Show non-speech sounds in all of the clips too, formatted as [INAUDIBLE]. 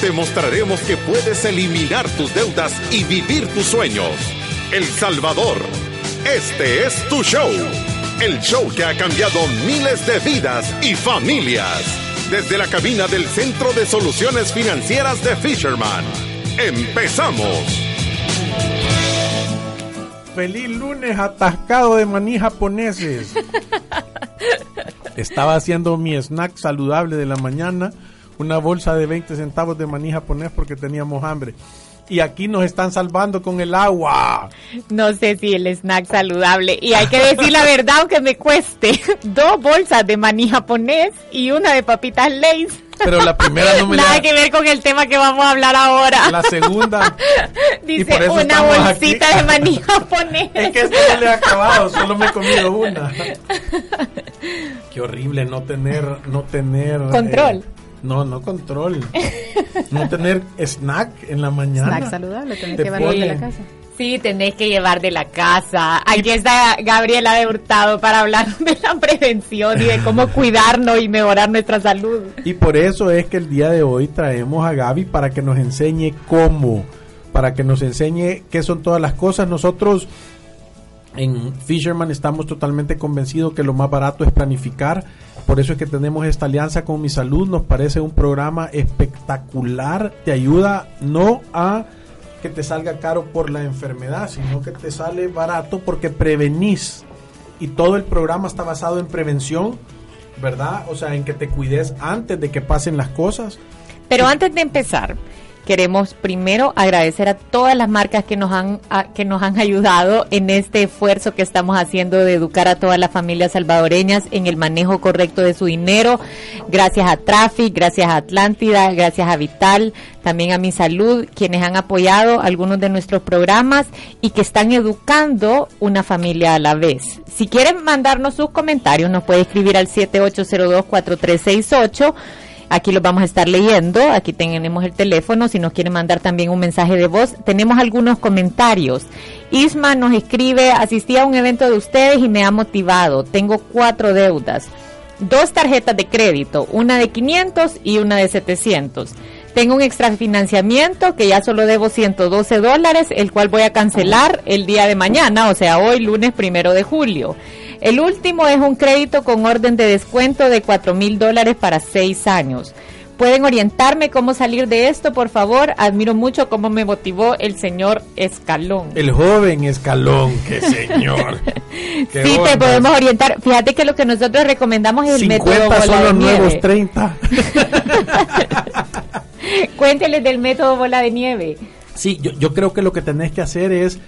Te mostraremos que puedes eliminar tus deudas y vivir tus sueños. El Salvador. Este es tu show. El show que ha cambiado miles de vidas y familias. Desde la cabina del Centro de Soluciones Financieras de Fisherman. ¡Empezamos! Feliz lunes atascado de maní japoneses. [LAUGHS] Estaba haciendo mi snack saludable de la mañana, una bolsa de 20 centavos de maní japonés porque teníamos hambre. Y aquí nos están salvando con el agua. No sé si el snack saludable. Y hay que decir la verdad, aunque me cueste. [LAUGHS] Dos bolsas de maní japonés y una de papitas Lay's. Pero la primera no me [LAUGHS] Nada que ver con el tema que vamos a hablar ahora. La segunda. [LAUGHS] Dice una bolsita de maní japonés. Es que esto no le ha acabado, solo me he comido una. Qué horrible no tener, no tener. Control. Eh, no, no control. no tener snack en la mañana. Snack saludable, tenés que llevar de la casa. Sí, tenés que llevar de la casa. Aquí está Gabriela de Hurtado para hablar de la prevención y de cómo [LAUGHS] cuidarnos y mejorar nuestra salud. Y por eso es que el día de hoy traemos a Gaby para que nos enseñe cómo, para que nos enseñe qué son todas las cosas. Nosotros en Fisherman estamos totalmente convencidos que lo más barato es planificar. Por eso es que tenemos esta alianza con Mi Salud. Nos parece un programa espectacular. Te ayuda no a que te salga caro por la enfermedad, sino que te sale barato porque prevenís. Y todo el programa está basado en prevención, ¿verdad? O sea, en que te cuides antes de que pasen las cosas. Pero antes de empezar, queremos primero agradecer a todas las marcas que nos han que nos han ayudado en este esfuerzo que estamos haciendo de educar a todas las familias salvadoreñas en el manejo correcto de su dinero. Gracias a Traffic, gracias a Atlántida, gracias a Vital, también a Mi Salud, quienes han apoyado algunos de nuestros programas y que están educando una familia a la vez. Si quieren mandarnos sus comentarios, nos puede escribir al 7802-4368 Aquí los vamos a estar leyendo. Aquí tenemos el teléfono. Si nos quieren mandar también un mensaje de voz, tenemos algunos comentarios. Isma nos escribe: Asistí a un evento de ustedes y me ha motivado. Tengo cuatro deudas. Dos tarjetas de crédito, una de 500 y una de 700. Tengo un extrafinanciamiento que ya solo debo 112 dólares, el cual voy a cancelar el día de mañana, o sea, hoy lunes primero de julio. El último es un crédito con orden de descuento de 4 mil dólares para seis años. ¿Pueden orientarme cómo salir de esto, por favor? Admiro mucho cómo me motivó el señor Escalón. El joven Escalón, qué [LAUGHS] señor. qué sí, te podemos orientar. Fíjate que lo que nosotros recomendamos es el método bola son los nuevos 30. [LAUGHS] [LAUGHS] Cuénteles del método bola de nieve. Sí, yo, creo que lo que tenés que hacer es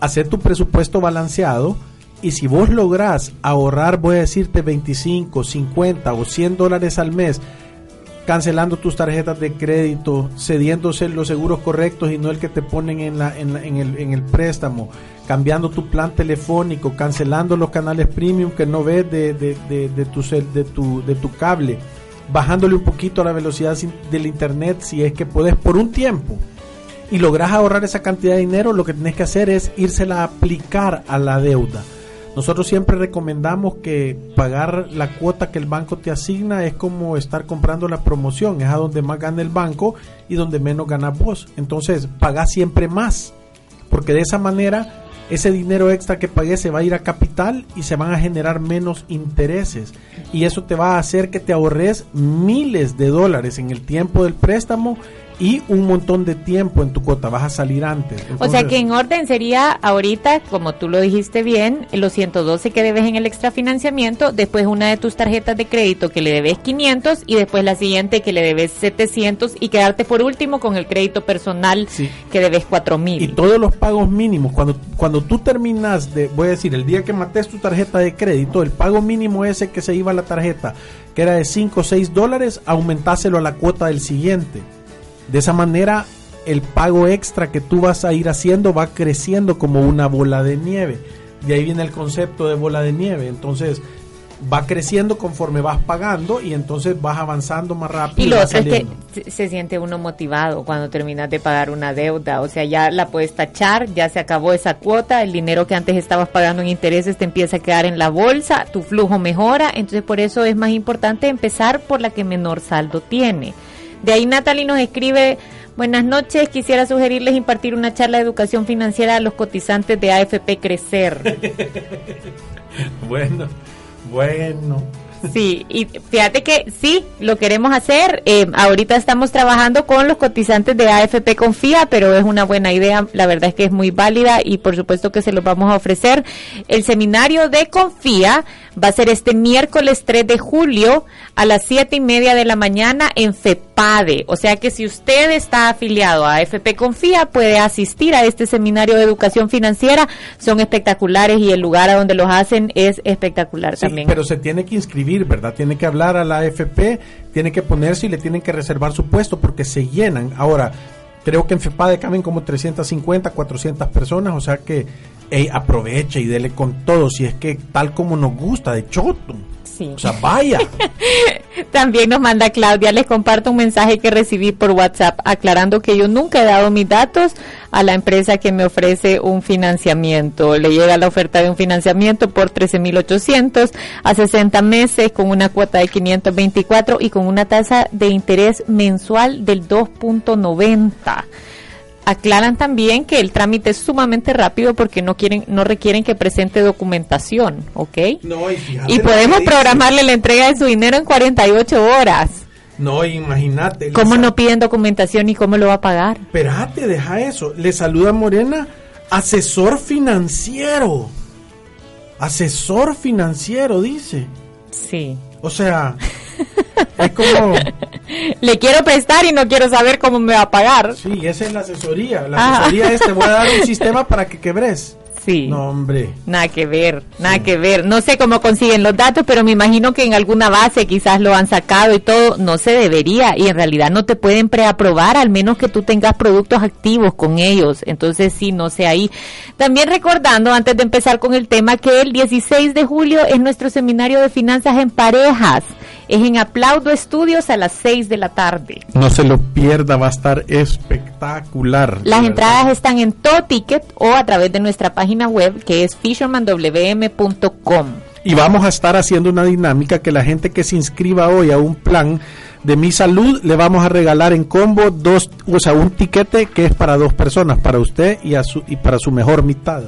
hacer tu presupuesto balanceado y si vos lográs ahorrar, voy a decirte 25, 50 o 100 dólares al mes, cancelando tus tarjetas de crédito, cediéndose los seguros correctos y no el que te ponen en, la, en, el, en el préstamo, cambiando tu plan telefónico, cancelando los canales premium que no ves de, de, de, de, tu, de, tu, de tu cable, bajándole un poquito a la velocidad del internet si es que puedes por un tiempo y logras ahorrar esa cantidad de dinero, lo que tienes que hacer es írsela a aplicar a la deuda. Nosotros siempre recomendamos que pagar la cuota que el banco te asigna es como estar comprando la promoción, es a donde más gana el banco y donde menos gana vos. Entonces, paga siempre más, porque de esa manera ese dinero extra que pagué se va a ir a capital y se van a generar menos intereses. Y eso te va a hacer que te ahorres miles de dólares en el tiempo del préstamo y un montón de tiempo en tu cuota, vas a salir antes. o sea que en orden sería ahorita, como tú lo dijiste bien, los 112 que debes en el extrafinanciamiento, después una de tus tarjetas de crédito que le debes 500 y después la siguiente que le debes 700 y quedarte por último con el crédito personal que debes 4000. Y todos los pagos mínimos, cuando, cuando tú terminas de, voy a decir, el día que mates tu tarjeta de crédito, el pago mínimo ese que se iba a la tarjeta, que era de 5 o 6 dólares, aumentáselo a la cuota del siguiente. De esa manera el pago extra que tú vas a ir haciendo va creciendo como una bola de nieve. De ahí viene el concepto de bola de nieve. Entonces, va creciendo conforme vas pagando y entonces vas avanzando más rápido. Y lo otro es que se siente uno motivado cuando terminas de pagar una deuda, o sea, ya la puedes tachar, ya se acabó esa cuota, el dinero que antes estabas pagando en intereses te empieza a quedar en la bolsa, tu flujo mejora, entonces por eso es más importante empezar por la que menor saldo tiene. De ahí Natalie nos escribe, buenas noches, quisiera sugerirles impartir una charla de educación financiera a los cotizantes de AFP Crecer. [LAUGHS] bueno. Bueno. Sí, y fíjate que sí, lo queremos hacer. Eh, ahorita estamos trabajando con los cotizantes de AFP Confía, pero es una buena idea. La verdad es que es muy válida y por supuesto que se los vamos a ofrecer. El seminario de Confía va a ser este miércoles 3 de julio a las 7 y media de la mañana en FEPADE. O sea que si usted está afiliado a AFP Confía, puede asistir a este seminario de educación financiera. Son espectaculares y el lugar a donde los hacen es espectacular también. Pero se tiene que inscribir ¿verdad? Tiene que hablar a la AFP, tiene que ponerse y le tienen que reservar su puesto porque se llenan. Ahora, creo que en FEPADE caben como 350, 400 personas, o sea que aproveche y dele con todo, si es que tal como nos gusta, de O sea, vaya. [LAUGHS] También nos manda Claudia, les comparto un mensaje que recibí por WhatsApp aclarando que yo nunca he dado mis datos a la empresa que me ofrece un financiamiento. Le llega la oferta de un financiamiento por 13.800 a 60 meses con una cuota de 524 y con una tasa de interés mensual del 2.90 aclaran también que el trámite es sumamente rápido porque no quieren no requieren que presente documentación, ¿ok? No, y, y podemos programarle la entrega de su dinero en 48 horas. No, imagínate. ¿Cómo no piden documentación y cómo lo va a pagar? Espérate, deja eso. Le saluda Morena, asesor financiero. Asesor financiero, dice. Sí. O sea, [LAUGHS] es como... Le quiero prestar y no quiero saber cómo me va a pagar. Sí, esa es la asesoría. La asesoría es te voy a dar un [LAUGHS] sistema para que quebres. Sí. No, hombre. Nada que ver, nada que ver. No sé cómo consiguen los datos, pero me imagino que en alguna base quizás lo han sacado y todo. No se debería y en realidad no te pueden preaprobar al menos que tú tengas productos activos con ellos. Entonces sí, no sé ahí. También recordando, antes de empezar con el tema, que el 16 de julio es nuestro seminario de finanzas en parejas. Es en Aplaudo Estudios a las 6 de la tarde. No se lo pierda, va a estar espectacular. Las entradas están en Toticket o a través de nuestra página web que es fishermanwm.com. Y vamos a estar haciendo una dinámica que la gente que se inscriba hoy a un plan de mi salud le vamos a regalar en combo dos, o sea, un tiquete que es para dos personas, para usted y, a su, y para su mejor mitad.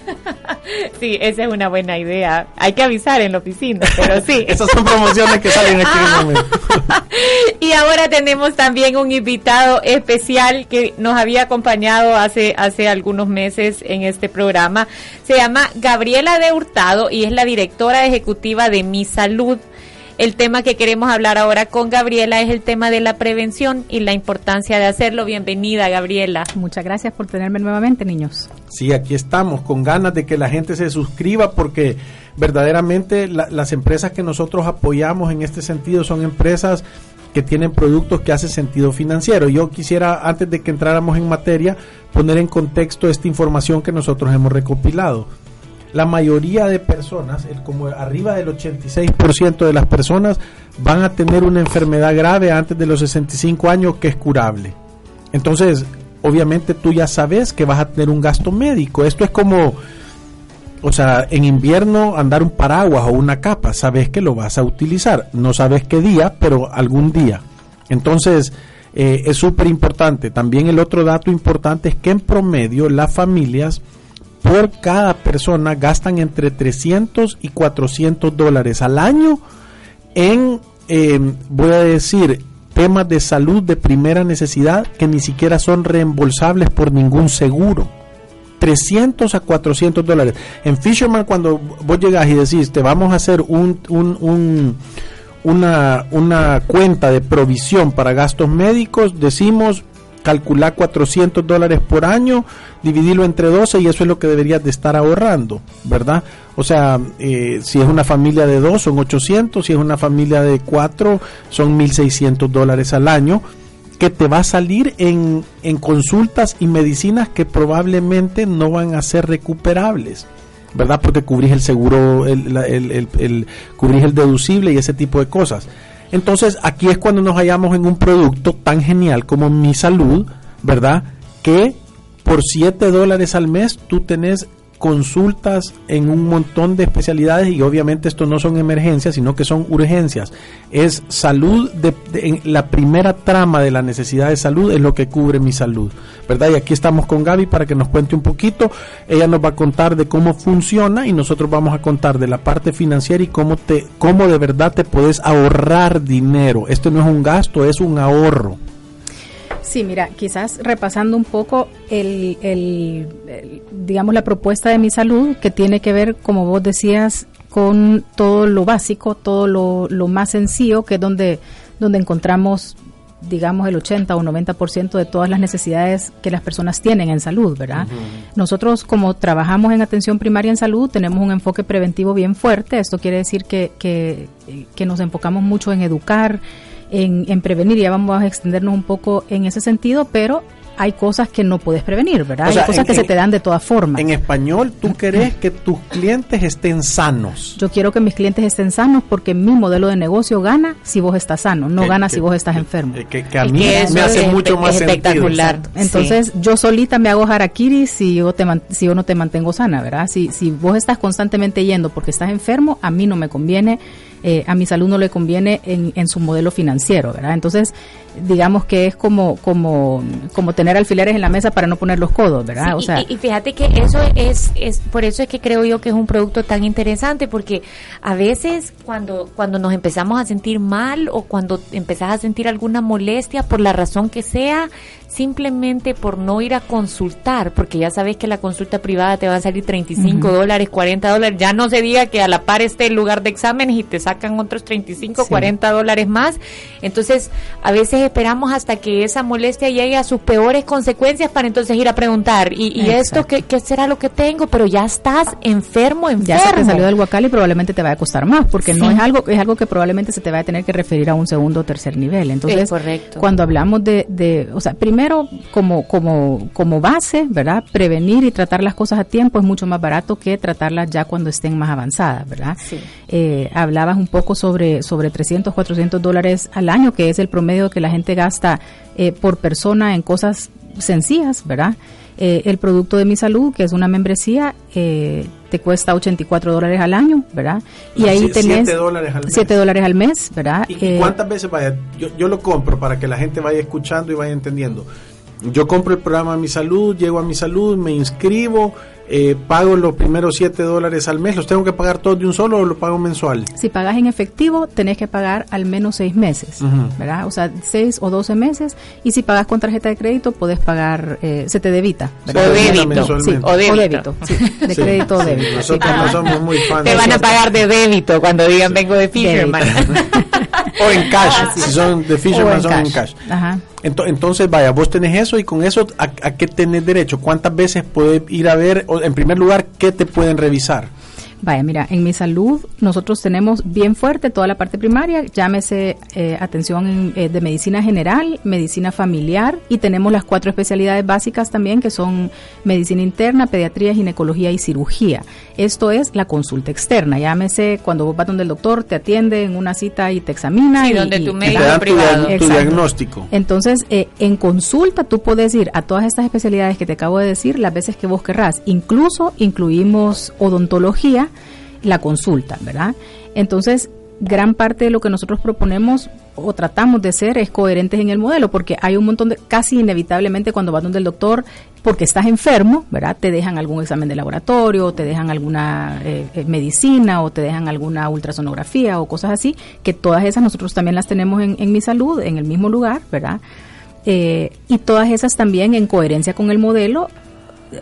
[LAUGHS] sí, esa es una buena idea. Hay que avisar en la oficina, pero sí. [LAUGHS] Esas son promociones que salen aquí en el momento. [LAUGHS] y ahora tenemos también un invitado especial que nos había acompañado hace, hace algunos meses en este programa. Se llama Gabriela de Hurtado y es la directora ejecutiva de Mi Salud. El tema que queremos hablar ahora con Gabriela es el tema de la prevención y la importancia de hacerlo. Bienvenida, Gabriela. Muchas gracias por tenerme nuevamente, niños. Sí, aquí estamos, con ganas de que la gente se suscriba porque verdaderamente las empresas que nosotros apoyamos en este sentido son empresas que tienen productos que hacen sentido financiero. Yo quisiera, antes de que entráramos en materia, poner en contexto esta información que nosotros hemos recopilado la mayoría de personas, el, como arriba del 86% de las personas, van a tener una enfermedad grave antes de los 65 años que es curable. Entonces, obviamente tú ya sabes que vas a tener un gasto médico. Esto es como, o sea, en invierno andar un paraguas o una capa, sabes que lo vas a utilizar. No sabes qué día, pero algún día. Entonces, eh, es súper importante. También el otro dato importante es que en promedio las familias por cada persona gastan entre 300 y 400 dólares al año en, em, voy a decir, temas de salud de primera necesidad que ni siquiera son reembolsables por ningún seguro. 300 a 400 dólares. En Fisherman, cuando vos llegas y decís, te vamos a hacer un, un, una, una cuenta de provisión para gastos médicos, decimos calcular 400 dólares por año, dividirlo entre 12 y eso es lo que deberías de estar ahorrando, ¿verdad? O sea, eh, si es una familia de dos son 800, si es una familia de cuatro son 1.600 dólares al año que te va a salir en, en consultas y medicinas que probablemente no van a ser recuperables. ¿Verdad? Porque cubrís el seguro, el, el, cubrís el deducible y ese tipo de cosas. Entonces, aquí es cuando nos hallamos en un producto tan genial como Mi Salud, ¿verdad? Que por 7 dólares al mes tú tenés consultas en un montón de especialidades y obviamente esto no son emergencias, sino que son urgencias. Es salud, de, en la primera trama de la necesidad de salud es lo que cubre mi salud, ¿verdad? Y aquí estamos con Gaby para que nos cuente un poquito. Ella nos va a contar de cómo funciona y nosotros vamos a contar de la parte financiera y cómo te, cómo de verdad te puedes ahorrar dinero. Esto no es un gasto, es un ahorro. Sí, mira, quizás repasando un poco el, el, el, digamos, la propuesta de mi salud, que tiene que ver, como vos decías, con todo lo básico, todo lo, lo más sencillo, que es donde, donde encontramos digamos el 80 o 90% de todas las necesidades que las personas tienen en salud, ¿verdad? Uh -huh. Nosotros como trabajamos en atención primaria en salud tenemos un enfoque preventivo bien fuerte, esto quiere decir que, que, que nos enfocamos mucho en educar, en, en prevenir, ya vamos a extendernos un poco en ese sentido, pero hay cosas que no puedes prevenir, ¿verdad? O sea, hay cosas en, que se te dan de todas formas. En español, tú querés que tus clientes estén sanos. Yo quiero que mis clientes estén sanos porque mi modelo de negocio gana si vos estás sano, no que, gana que, si vos estás enfermo. Que, que a mí me hace es, mucho más espectacular. Sentido. Entonces, sí. yo solita me hago harakiri si yo, te, si yo no te mantengo sana, ¿verdad? Si, si vos estás constantemente yendo porque estás enfermo, a mí no me conviene eh, a mi salud no le conviene en, en, su modelo financiero, ¿verdad? Entonces, digamos que es como, como, como tener alfileres en la mesa para no poner los codos, ¿verdad? Sí, o sea, y, y, fíjate que eso es, es, por eso es que creo yo que es un producto tan interesante, porque a veces cuando, cuando nos empezamos a sentir mal o cuando empezás a sentir alguna molestia por la razón que sea, simplemente por no ir a consultar, porque ya sabes que la consulta privada te va a salir 35 uh -huh. dólares, 40 dólares, ya no se diga que a la par esté el lugar de exámenes y te sacan otros 35, sí. 40 dólares más. Entonces, a veces esperamos hasta que esa molestia llegue a sus peores consecuencias para entonces ir a preguntar, ¿y, y esto ¿qué, qué, será lo que tengo? Pero ya estás enfermo, enfermo. Ya se te salió del guacal y probablemente te va a costar más, porque sí. no es algo, es algo que probablemente se te va a tener que referir a un segundo o tercer nivel. Entonces, correcto. cuando hablamos de, de, o sea, primero primero, como, como, como base, ¿verdad? Prevenir y tratar las cosas a tiempo es mucho más barato que tratarlas ya cuando estén más avanzadas, ¿verdad? Sí. Eh, hablabas un poco sobre, sobre 300, 400 dólares al año, que es el promedio que la gente gasta eh, por persona en cosas sencillas, ¿verdad? Eh, el producto de mi salud, que es una membresía, eh, te cuesta 84 dólares al año, ¿verdad? Y ahí tenés 7 dólares al mes. 7 dólares al mes, ¿verdad? ¿Y, eh, cuántas veces vaya? Yo, yo lo compro para que la gente vaya escuchando y vaya entendiendo. Yo compro el programa Mi Salud, llego a Mi Salud, me inscribo, eh, pago los primeros 7 dólares al mes, ¿los tengo que pagar todos de un solo o lo pago mensual? Si pagas en efectivo, tenés que pagar al menos 6 meses, uh -huh. ¿verdad? O sea, 6 o 12 meses. Y si pagas con tarjeta de crédito, puedes pagar, eh, se te debita. ¿verdad? O débito. Sí, o débito. O débito sí, de sí. crédito o débito. Nosotros sí. no somos muy fans. Te van a pagar de débito cuando digan vengo de Fisherman. O en cash, ah, si son de Fisherman en son cash. en cash. Ajá. Entonces, vaya, vos tenés eso y con eso, ¿a, a qué tenés derecho? ¿Cuántas veces puedes ir a ver, o, en primer lugar, qué te pueden revisar? Vaya, mira, en mi salud nosotros tenemos bien fuerte toda la parte primaria, llámese eh, atención en, eh, de medicina general, medicina familiar y tenemos las cuatro especialidades básicas también que son medicina interna, pediatría, ginecología y cirugía. Esto es la consulta externa, llámese cuando vos vas donde el doctor te atiende en una cita y te examina. Sí, y, donde tu y, médico privado. Tu, tu diagnóstico. Entonces, eh, en consulta tú puedes ir a todas estas especialidades que te acabo de decir las veces que vos querrás. Incluso incluimos odontología la consulta, ¿verdad? Entonces, gran parte de lo que nosotros proponemos o tratamos de ser es coherentes en el modelo, porque hay un montón de, casi inevitablemente cuando vas donde el doctor, porque estás enfermo, ¿verdad? Te dejan algún examen de laboratorio, te dejan alguna eh, eh, medicina o te dejan alguna ultrasonografía o cosas así, que todas esas nosotros también las tenemos en, en mi salud, en el mismo lugar, ¿verdad? Eh, y todas esas también en coherencia con el modelo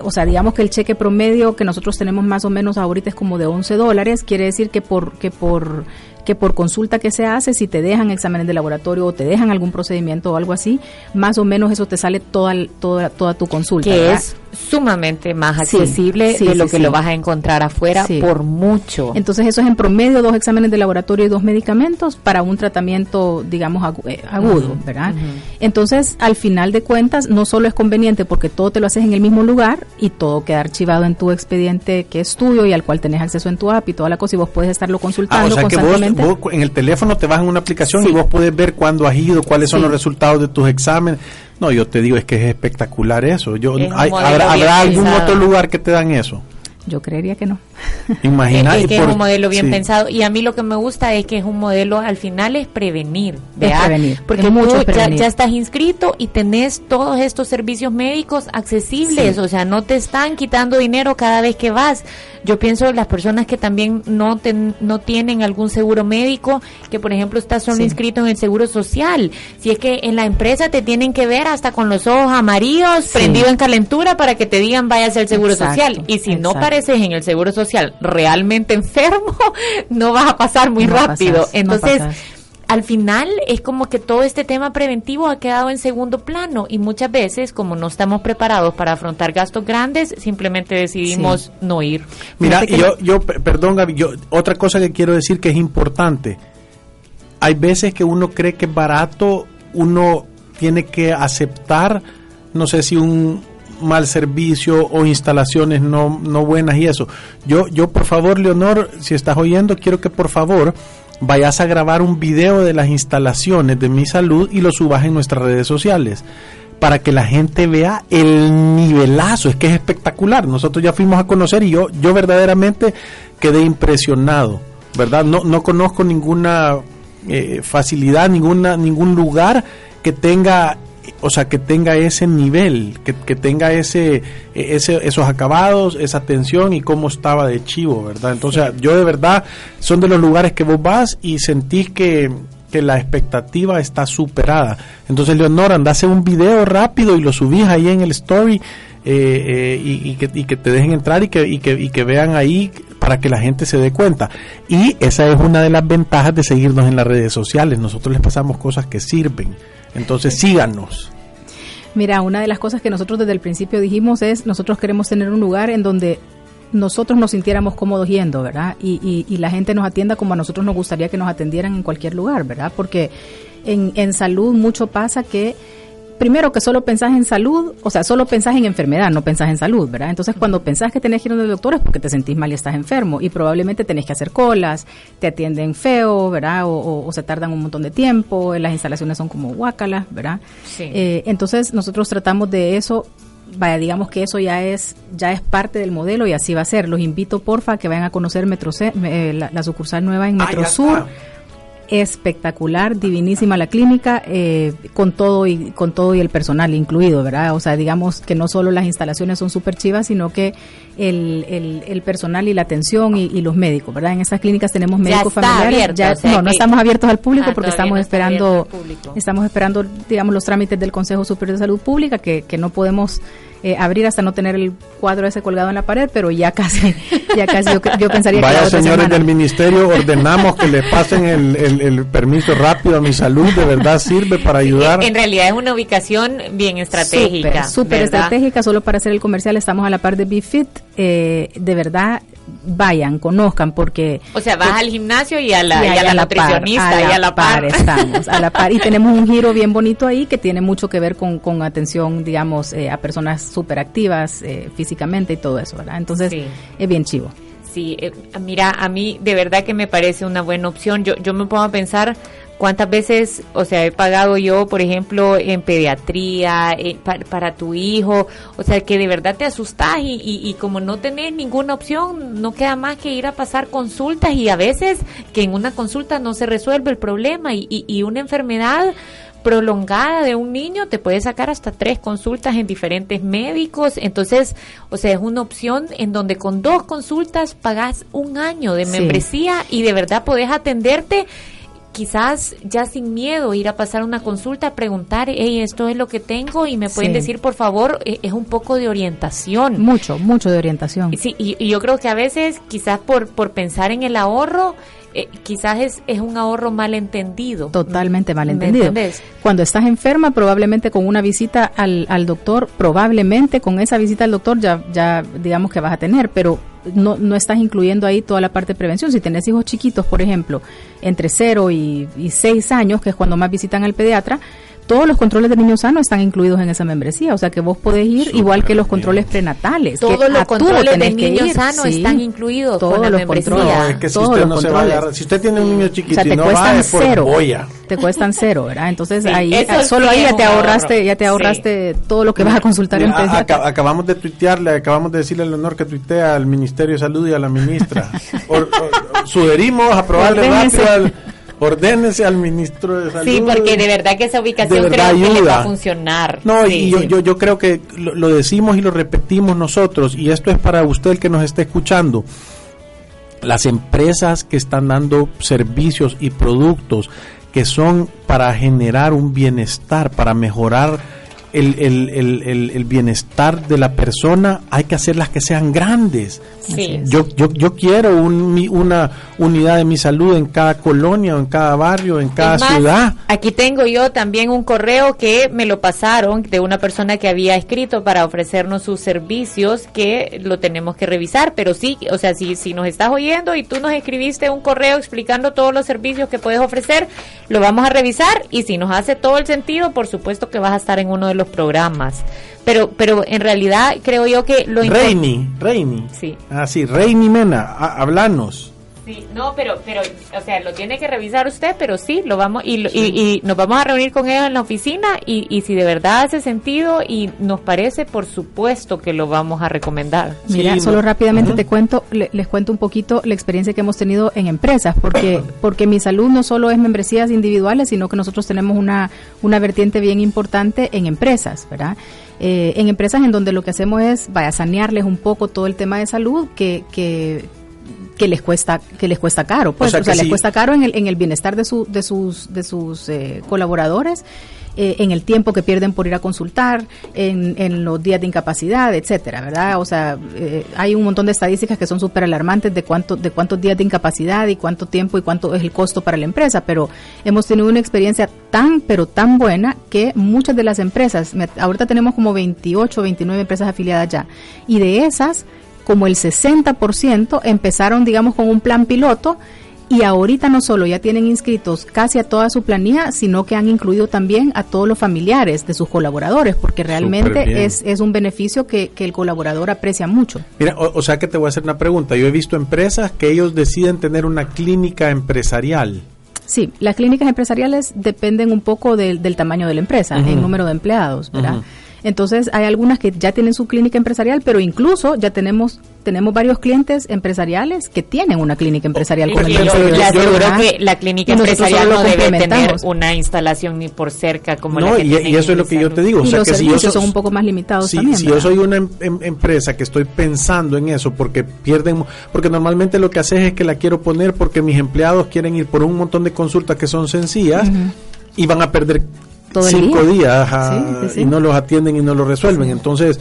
o sea, digamos que el cheque promedio que nosotros tenemos más o menos ahorita es como de 11 dólares, quiere decir que por, que por que por consulta que se hace, si te dejan exámenes de laboratorio o te dejan algún procedimiento o algo así, más o menos eso te sale toda, toda, toda tu consulta. Que es sumamente más accesible de lo que lo vas a encontrar afuera por mucho. Entonces eso es en promedio dos exámenes de laboratorio y dos medicamentos para un tratamiento, digamos, eh, agudo, ¿verdad? Entonces, al final de cuentas, no solo es conveniente porque todo te lo haces en el mismo lugar y todo queda archivado en tu expediente que es tuyo y al cual tenés acceso en tu app y toda la cosa y vos puedes estarlo consultando ah, o sea Vos, en el teléfono te vas en una aplicación y vos puedes ver cuándo has ido, cuáles son los resultados de tus exámenes. No, yo te digo, es que es espectacular eso. Yo, ¿Habrá, algún otro lugar que te dan eso? Yo creería que no. [LAUGHS] Imagina. Es, que es un modelo bien pensado. Y a mí lo que me gusta es que es un modelo, al final es prevenir. Es prevenir. Porque mucho Ya, estás inscrito y tenés todos estos servicios médicos accesibles. O sea, no te están quitando dinero cada vez que vas. Yo pienso en las personas que también no, no tienen algún seguro médico, que por ejemplo estás solo inscrito en el seguro social. Si es que en la empresa te tienen que ver hasta con los ojos amarillos, prendido en calentura para que te digan vaya a ser seguro social. Y si no pareces en el seguro social, realmente enfermo, [LAUGHS] no vas a pasar muy rápido. Entonces, al final es como que todo este tema preventivo ha quedado en segundo plano y muchas veces, como no estamos preparados para afrontar gastos grandes, simplemente decidimos no ir. Mira, yo, yo, perdón Gaby, yo, otra cosa que quiero decir que es importante. Hay veces que uno cree que es barato, uno tiene que aceptar, no sé si un, mal servicio o instalaciones no, no buenas y eso. Yo, yo por favor, Leonor, si estás oyendo, quiero que por favor vayas a grabar un video de las instalaciones de mi salud y lo subas en nuestras redes sociales para que la gente vea el nivelazo, es que es espectacular. Nosotros ya fuimos a conocer y yo, yo verdaderamente quedé impresionado, ¿verdad? No, no conozco ninguna eh, facilidad, ninguna, ningún lugar que tenga o sea, que tenga ese nivel, que, tenga ese, ese, esos acabados, esa tensión y cómo estaba de chivo, ¿verdad? Entonces, yo de verdad, son de los lugares que vos vas y sentís que, que la expectativa está superada. Entonces, Leonor, andase un video rápido y lo subís ahí en el story eh, eh, y, que, y, que, te dejen entrar y que, y que, y que vean ahí para que la gente se dé cuenta. Y esa es una de las ventajas de seguirnos en las redes sociales. Nosotros les pasamos cosas que sirven. Entonces síganos. Mira, una de las cosas que nosotros desde el principio dijimos es, nosotros queremos tener un lugar en donde nosotros nos sintiéramos cómodos yendo, ¿verdad? Y, y, la gente nos atienda como a nosotros nos gustaría que nos atendieran en cualquier lugar, ¿verdad? Porque en, en salud mucho pasa que primero que solo pensás en salud, o sea, solo pensás en enfermedad, no pensás en salud, ¿verdad? Entonces, cuando pensás que tenés que ir a un doctor es porque te sentís mal y estás enfermo y probablemente tenés que hacer colas, te atienden feo, ¿verdad? O, se tardan un montón de tiempo, las instalaciones son como guácalas, ¿verdad? Sí. Eh, entonces, nosotros tratamos de eso vaya, digamos que eso ya es ya es parte del modelo y así va a ser. Los invito, porfa, a que vayan a conocer Metro eh, la, sucursal nueva en ah, Metro Sur espectacular, divinísima la clínica, eh, con todo y con todo y el personal incluido, ¿verdad? O sea, digamos que no solo las instalaciones son súper chivas, sino que el, el, personal y la atención y, los médicos, ¿verdad? En estas clínicas tenemos médicos familiares. ya, no, no estamos abiertos al público ah, porque estamos esperando, estamos esperando, digamos, los trámites del Consejo Superior de Salud Pública que, que no podemos eh, abrir hasta no tener el cuadro ese colgado en la pared, pero ya casi, [LAUGHS] ya casi yo, pensaría Vaya, que señores del ministerio, ordenamos que le pasen el, permiso rápido a mi salud, de verdad sirve para ayudar. En realidad es una ubicación bien estratégica. Súper estratégica, solo para hacer el comercial estamos a la par de BeFit, eh, de verdad vayan, conozcan, porque... O sea, vas al gimnasio y a la, y a, la, nutricionista y a la par. Estamos, a la par. Y [LAUGHS] tenemos un giro bien bonito ahí que tiene mucho que ver con, con atención, digamos, eh, a personas súper activas eh, físicamente y todo eso, ¿verdad? Entonces, es bien chivo. Sí, eh, mira, a mí de verdad que me parece una buena opción. Yo, yo me pongo a pensar cuántas veces, o sea, he pagado yo, por ejemplo, en pediatría, eh, para, tu hijo, o sea, que de verdad te asustas y, y, como no tenés ninguna opción, no queda más que ir a pasar consultas y a veces que en una consulta no se resuelve el problema y, y una enfermedad prolongada de un niño te puede sacar hasta tres consultas en diferentes médicos. Entonces, o sea, es una opción en donde con dos consultas pagas un año de membresía y de verdad podés atenderte quizás ya sin miedo ir a pasar una consulta, preguntar, hey, esto es lo que tengo y me pueden decir, por favor, e, es un poco de orientación. Mucho, mucho de orientación. Sí, y, y, yo creo que a veces, quizás por, por pensar en el ahorro, eh, quizás es, es un ahorro malentendido. Totalmente malentendido. Cuando estás enferma, probablemente con una visita al, al doctor, probablemente con esa visita al doctor ya, ya digamos que vas a tener, pero no, no estás incluyendo ahí toda la parte de prevención. Si tenés hijos chiquitos, por ejemplo, entre 0 y, y 6 años, que es cuando más visitan al pediatra, todos los controles de niños sanos están incluidos en esa membresía, o sea que vos podés ir igual que los controles prenatales. Todos los controles de niños sanos están incluidos todos con la los membresía. Controles. es que si usted no se va a agarrar, si usted tiene un niño chiquito y no va es por cero, Te cuestan cero, ¿verdad? Entonces ahí solo ahí ya te ahorraste, ya te ahorraste todo lo que vas a consultar en acá, Acabamos de tuitearle, acabamos de decirle el honor que tuitea al Ministerio de Salud y a la ministra. [LAUGHS] sugerimos aprobarle rápido al Ordénese al ministro de Salud. Sí, porque de verdad que esa ubicación creo que le va a funcionar. No, y yo, yo, yo, creo que lo, decimos y lo repetimos nosotros, y esto es para usted el que nos esté escuchando. Las empresas que están dando servicios y productos que son para generar un bienestar, para mejorar el, el, el, el, bienestar de la persona, hay que hacerlas que sean grandes. Yo, yo, yo quiero una unidad de mi salud en cada colonia, o en cada barrio, en cada ciudad. Aquí tengo yo también un correo que me lo pasaron de una persona que había escrito para ofrecernos sus servicios que lo tenemos que revisar, pero sí, o sea, si, si nos estás oyendo y tú nos escribiste un correo explicando todos los servicios que puedes ofrecer, lo vamos a revisar y si nos hace todo el sentido, por supuesto que vas a estar en uno de los programas. Pero, pero en realidad creo yo que lo Reini, Reini. Sí. Ah, sí, Reini Mena, hablanos. Sí, no, pero, pero, o sea, lo tiene que revisar usted, pero sí, lo vamos, y, y, nos vamos a reunir con ellos en la oficina, y, y si de verdad hace sentido y nos parece, por supuesto que lo vamos a recomendar. Mira, solo rápidamente te cuento, les cuento un poquito la experiencia que hemos tenido en empresas, porque, porque mi salud no solo es membresías individuales, sino que nosotros tenemos una, una vertiente bien importante en empresas, ¿verdad? Eh, en empresas en donde lo que hacemos es, vaya, sanearles un poco todo el tema de salud que, que, que les cuesta que les cuesta caro pues o sea, les cuesta caro en el, en el bienestar de, su, de sus de sus eh, colaboradores eh, en el tiempo que pierden por ir a consultar, en, en los días de incapacidad, etcétera, ¿verdad? O sea, eh, hay un montón de estadísticas que son súper alarmantes de cuánto, de cuántos días de incapacidad y cuánto tiempo y cuánto es el costo para la empresa, pero hemos tenido una experiencia tan, pero tan buena que muchas de las empresas, ahorita tenemos como 28, 29 empresas afiliadas ya, y de esas, como el 60% empezaron, digamos, con un plan piloto y ahorita no solo ya tienen inscritos casi a toda su planilla, sino que han incluido también a todos los familiares de sus colaboradores, porque realmente es, es un beneficio que, el colaborador aprecia mucho. Mira, o, sea que te voy a hacer una pregunta. Yo he visto empresas que ellos deciden tener una clínica empresarial. Sí, las clínicas empresariales dependen un poco del, del tamaño de la empresa, el número de empleados, ¿verdad? Entonces hay algunas que ya tienen su clínica empresarial, pero incluso ya tenemos tenemos varios clientes empresariales que tienen una clínica empresarial con el yo, yo, que la clínica empresarial no debe tener una instalación ni por cerca como no, la que y, y eso es lo que yo te digo. Y o sea, los que servicios si yo son un poco más limitados también. Si yo soy una em, em, empresa que estoy pensando en eso porque pierden, porque normalmente lo que haces es que la quiero poner porque mis empleados quieren ir por un montón de consultas que son sencillas y van a perder cinco días y no los atienden y no los resuelven. Entonces,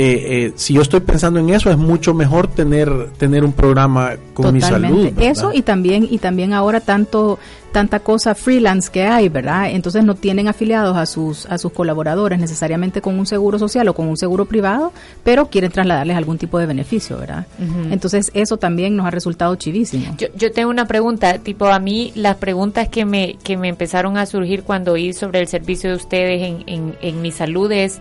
eh, eh, si yo estoy pensando en eso, es mucho mejor tener tener un programa con mi salud. Eso y también y también ahora tanto tanta cosa freelance que hay, ¿verdad? Entonces no tienen afiliados a sus a sus colaboradores necesariamente con un seguro social o con un seguro privado, pero quieren trasladarles algún tipo de beneficio, ¿verdad? Entonces eso también nos ha resultado chivísimo. Yo, yo tengo una pregunta, tipo a mí las preguntas que me que me empezaron a surgir cuando oí sobre el servicio de ustedes en, en, en mi salud es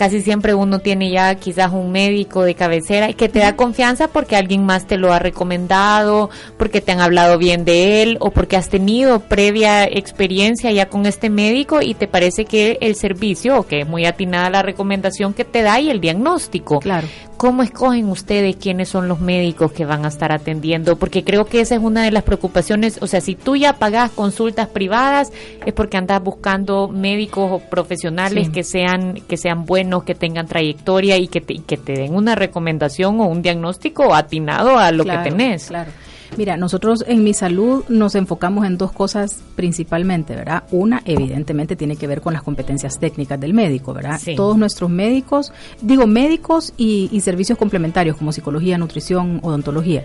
casi siempre uno tiene ya quizás un médico de cabecera y que te da confianza porque alguien más te lo ha recomendado, porque te han hablado bien de él o porque has tenido previa experiencia ya con este médico y te parece que el servicio o que es muy atinada la recomendación que te da y el diagnóstico. Claro. ¿Cómo escogen ustedes quiénes son los médicos que van a estar atendiendo? Porque creo que esa es una de las preocupaciones. O sea, si tú ya pagas consultas privadas, es porque andas buscando médicos o profesionales que sean que sean buenos, que tengan trayectoria y que te, que te den una recomendación o un diagnóstico atinado a lo que tenés. Claro. Mira, nosotros en mi salud nos enfocamos en dos cosas principalmente, ¿verdad? Una, evidentemente, tiene que ver con las competencias técnicas del médico, ¿verdad? Todos nuestros médicos, digo médicos y, servicios complementarios como psicología, nutrición, odontología.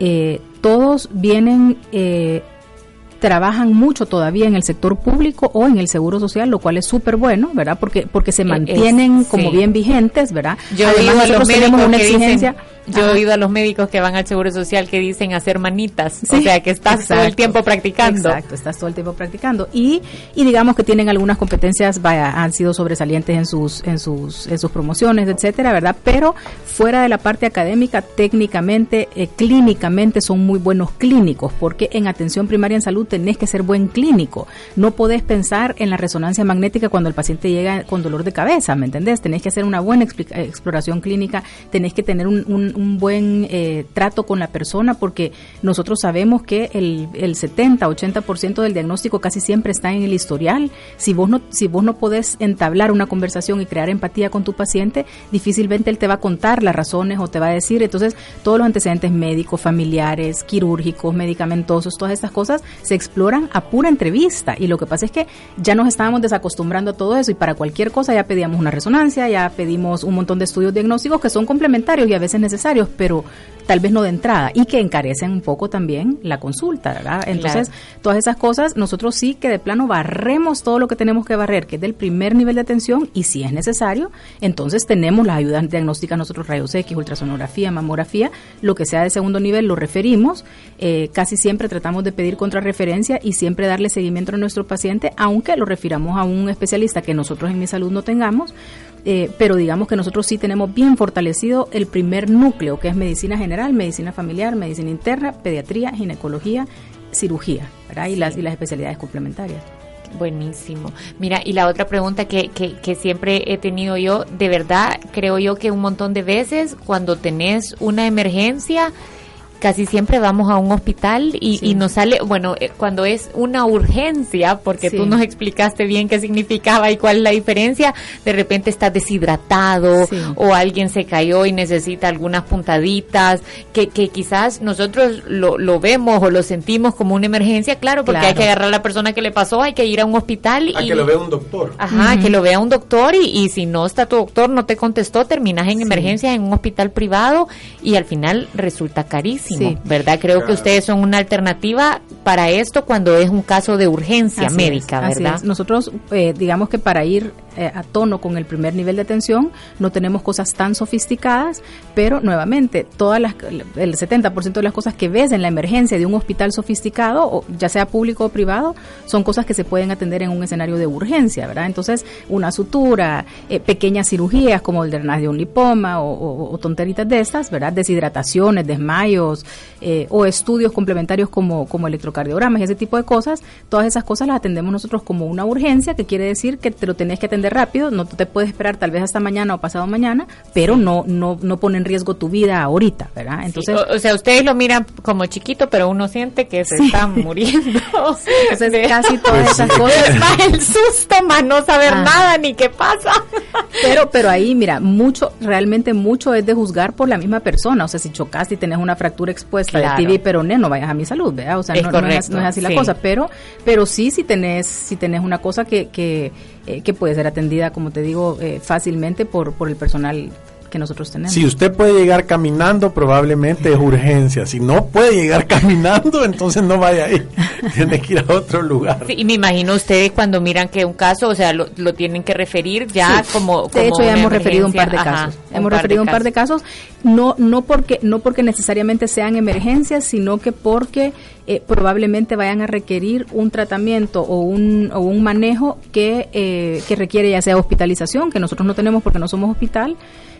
eh, todos vienen eh, trabajan mucho todavía en el sector público o en el seguro social, lo cual es súper bueno, ¿verdad? Porque porque se mantienen como bien vigentes, ¿verdad? Yo Además, nosotros tenemos una exigencia yo he oído a los médicos que van al Seguro Social que dicen hacer manitas, o sea que estás todo el tiempo practicando. Exacto, estás todo el tiempo practicando y, y digamos que tienen algunas competencias, vaya, han sido sobresalientes en sus en sus en sus promociones, etcétera, ¿verdad? Pero fuera de la parte académica, técnicamente, eh, clínicamente son muy buenos clínicos, porque en atención primaria en salud tenés que ser buen clínico. No podés pensar en la resonancia magnética cuando el paciente llega con dolor de cabeza, ¿me entendés? Tenés que hacer una buena exploración clínica, tenés que tener un un buen eh, trato con la persona porque nosotros sabemos que el, el 70, 80% del diagnóstico casi siempre está en el historial. Si vos, no, si vos no podés entablar una conversación y crear empatía con tu paciente, difícilmente él te va a contar las razones o te va a decir. Entonces, todos los antecedentes médicos, familiares, quirúrgicos, medicamentosos, todas estas cosas se exploran a pura entrevista. Y lo que pasa es que ya nos estábamos desacostumbrando a todo eso y para cualquier cosa ya pedíamos una resonancia, ya pedimos un montón de estudios diagnósticos que son complementarios y a veces necesarios pero tal vez no de entrada y que encarecen un poco también la consulta, ¿verdad? Entonces, todas esas cosas, nosotros sí que de plano barremos todo lo que tenemos que barrer, que es del primer nivel de atención y si es necesario, entonces tenemos las ayudas diagnósticas, nosotros rayos X, ultrasonografía, mamografía, lo que sea de segundo nivel lo referimos, eh, casi siempre tratamos de pedir contrarreferencia y siempre darle seguimiento a nuestro paciente, aunque lo refiramos a un especialista que nosotros en mi salud no tengamos, eh, pero digamos que nosotros sí tenemos bien fortalecido el primer núcleo, que es medicina general, medicina familiar, medicina interna, pediatría, ginecología, cirugía, ¿verdad? Y, las, y las especialidades complementarias. Buenísimo. Mira, y la otra pregunta que, que, que, siempre he tenido yo, de verdad, creo yo que un montón de veces cuando tenés una emergencia, casi siempre vamos a un hospital y, nos sale, bueno, eh, cuando es una urgencia, porque tú nos explicaste bien qué significaba y cuál es la diferencia, de repente estás deshidratado o alguien se cayó y necesita algunas puntaditas, que, que quizás nosotros lo, lo vemos o lo sentimos como una emergencia, claro, porque hay que agarrar a la persona que le pasó, hay que ir a un hospital. A y, que lo vea un doctor. Ajá, que lo vea un doctor y, y si no está tu doctor, no te contestó, terminas en emergencia en un hospital privado y al final resulta carísimo. ¿Verdad? Creo que ustedes son una alternativa para esto cuando es un caso de urgencia médica, ¿verdad? Nosotros, eh, digamos que para ir eh, a tono con el primer nivel de atención, no tenemos cosas tan sofisticadas, pero nuevamente, todas las, el 70% de las cosas que ves en la emergencia de un hospital sofisticado, o ya sea público o privado, son cosas que se pueden atender en un escenario de urgencia, ¿verdad? Entonces, una sutura, eh, pequeñas cirugías como el drenaje de un lipoma o, tonteritas de estas, ¿verdad? Deshidrataciones, desmayos eh, o estudios complementarios como, como electrocardiogramas ese tipo de cosas, todas esas cosas las atendemos nosotros como una urgencia, que quiere decir que te lo tenés que atender rápido, no te puedes esperar tal vez hasta mañana o pasado mañana, pero no no no pone en riesgo tu vida ahorita, ¿verdad? Entonces, o, sea, ustedes lo miran como chiquito, pero uno siente que se está muriendo. [LAUGHS] Entonces, casi todas pues esas cosas más el susto, más no saber ah. nada ni qué pasa. pero pero ahí, mira, mucho realmente mucho es de juzgar por la misma persona, o sea, si chocaste y tenés una fractura expuesta de TV peroné, no vayas a mi salud, ¿verdad? O sea, no, es, así la cosa, pero pero sí si tenés si tenés una cosa que que eh, que puede ser atendida, como te digo, eh, fácilmente por, por el personal que nosotros tenemos. Si usted puede llegar caminando, probablemente es urgencia. Si no puede llegar [LAUGHS] caminando, entonces no vaya ahí. [LAUGHS] Tiene que ir a otro lugar. y me imagino ustedes cuando miran que un caso, o sea, lo, tienen que referir ya como, De hecho, ya hemos referido un par de casos. hemos referido un par de casos. No, no porque, no porque necesariamente sean emergencias, sino que porque eh, probablemente vayan a requerir un tratamiento o un, o un manejo que, eh, que requiere ya sea hospitalización, que nosotros no tenemos porque no somos hospital,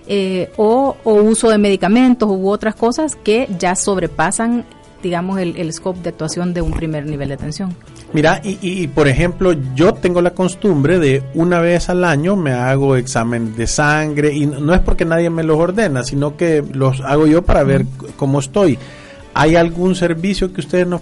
eh, o, uso de medicamentos u otras cosas que ya sobrepasan, digamos, el, el scope de actuación de un primer nivel de atención. Mira, y, y, por ejemplo, yo tengo la costumbre de una vez al año me hago examen de sangre y no es porque nadie me los ordena, sino que los hago yo para ver cómo estoy. ¿Hay algún servicio que ustedes nos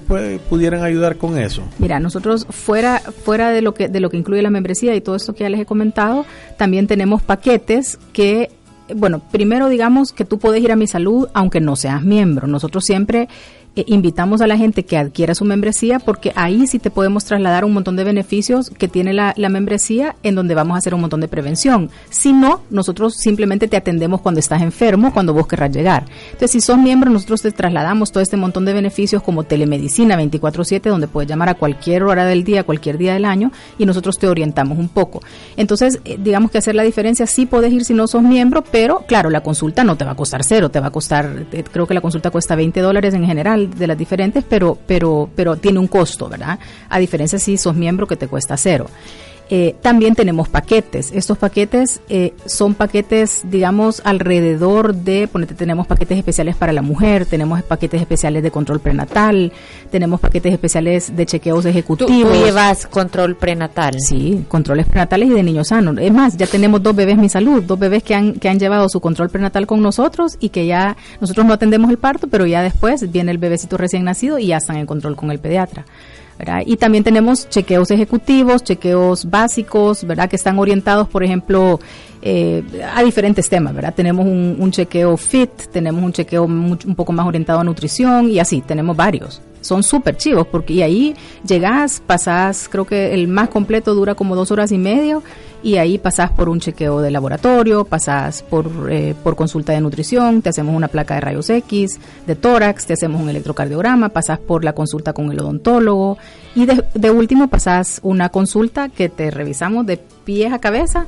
pudieran ayudar con eso? Mira, nosotros fuera fuera de lo que de lo que incluye la membresía y todo esto que ya les he comentado, también tenemos paquetes que bueno, primero digamos que tú puedes ir a mi salud aunque no seas miembro. Nosotros siempre eh, invitamos a la gente que adquiera su membresía porque ahí sí te podemos trasladar un montón de beneficios que tiene la, la membresía en donde vamos a hacer un montón de prevención. Si no, nosotros simplemente te atendemos cuando estás enfermo, cuando vos querrás llegar. Entonces, si sos miembro, nosotros te trasladamos todo este montón de beneficios como telemedicina 24/7, donde puedes llamar a cualquier hora del día, cualquier día del año, y nosotros te orientamos un poco. Entonces, eh, digamos que hacer la diferencia, sí podés ir si no sos miembro, pero claro, la consulta no te va a costar cero, te va a costar, eh, creo que la consulta cuesta 20 dólares en general de las diferentes, pero, pero, pero tiene un costo, ¿verdad? A diferencia si sos miembro que te cuesta cero. Eh, también tenemos paquetes. Estos paquetes eh, son paquetes, digamos, alrededor de, ponete, tenemos paquetes especiales para la mujer, tenemos paquetes especiales de control prenatal, tenemos paquetes especiales de chequeos ejecutivos. ¿Tú, llevas control prenatal? Sí, controles prenatales y de niños sanos. Es más, ya tenemos dos bebés Mi Salud, dos bebés que han, que han llevado su control prenatal con nosotros y que ya nosotros no atendemos el parto, pero ya después viene el bebecito recién nacido y ya están en control con el pediatra. Y también tenemos chequeos ejecutivos, chequeos básicos, ¿verdad? Que están orientados, por ejemplo, eh, a diferentes temas, ¿verdad? Tenemos un, chequeo fit, tenemos un chequeo un poco más orientado a nutrición y así, tenemos varios. Son súper chivos porque y ahí llegas, pasás, creo que el más completo dura como dos horas y medio y ahí pasás por un chequeo de laboratorio, pasás por, eh, por consulta de nutrición, te hacemos una placa de rayos X, de tórax, te hacemos un electrocardiograma, pasás por la consulta con el odontólogo y de, de último pasás una consulta que te revisamos de pies a cabeza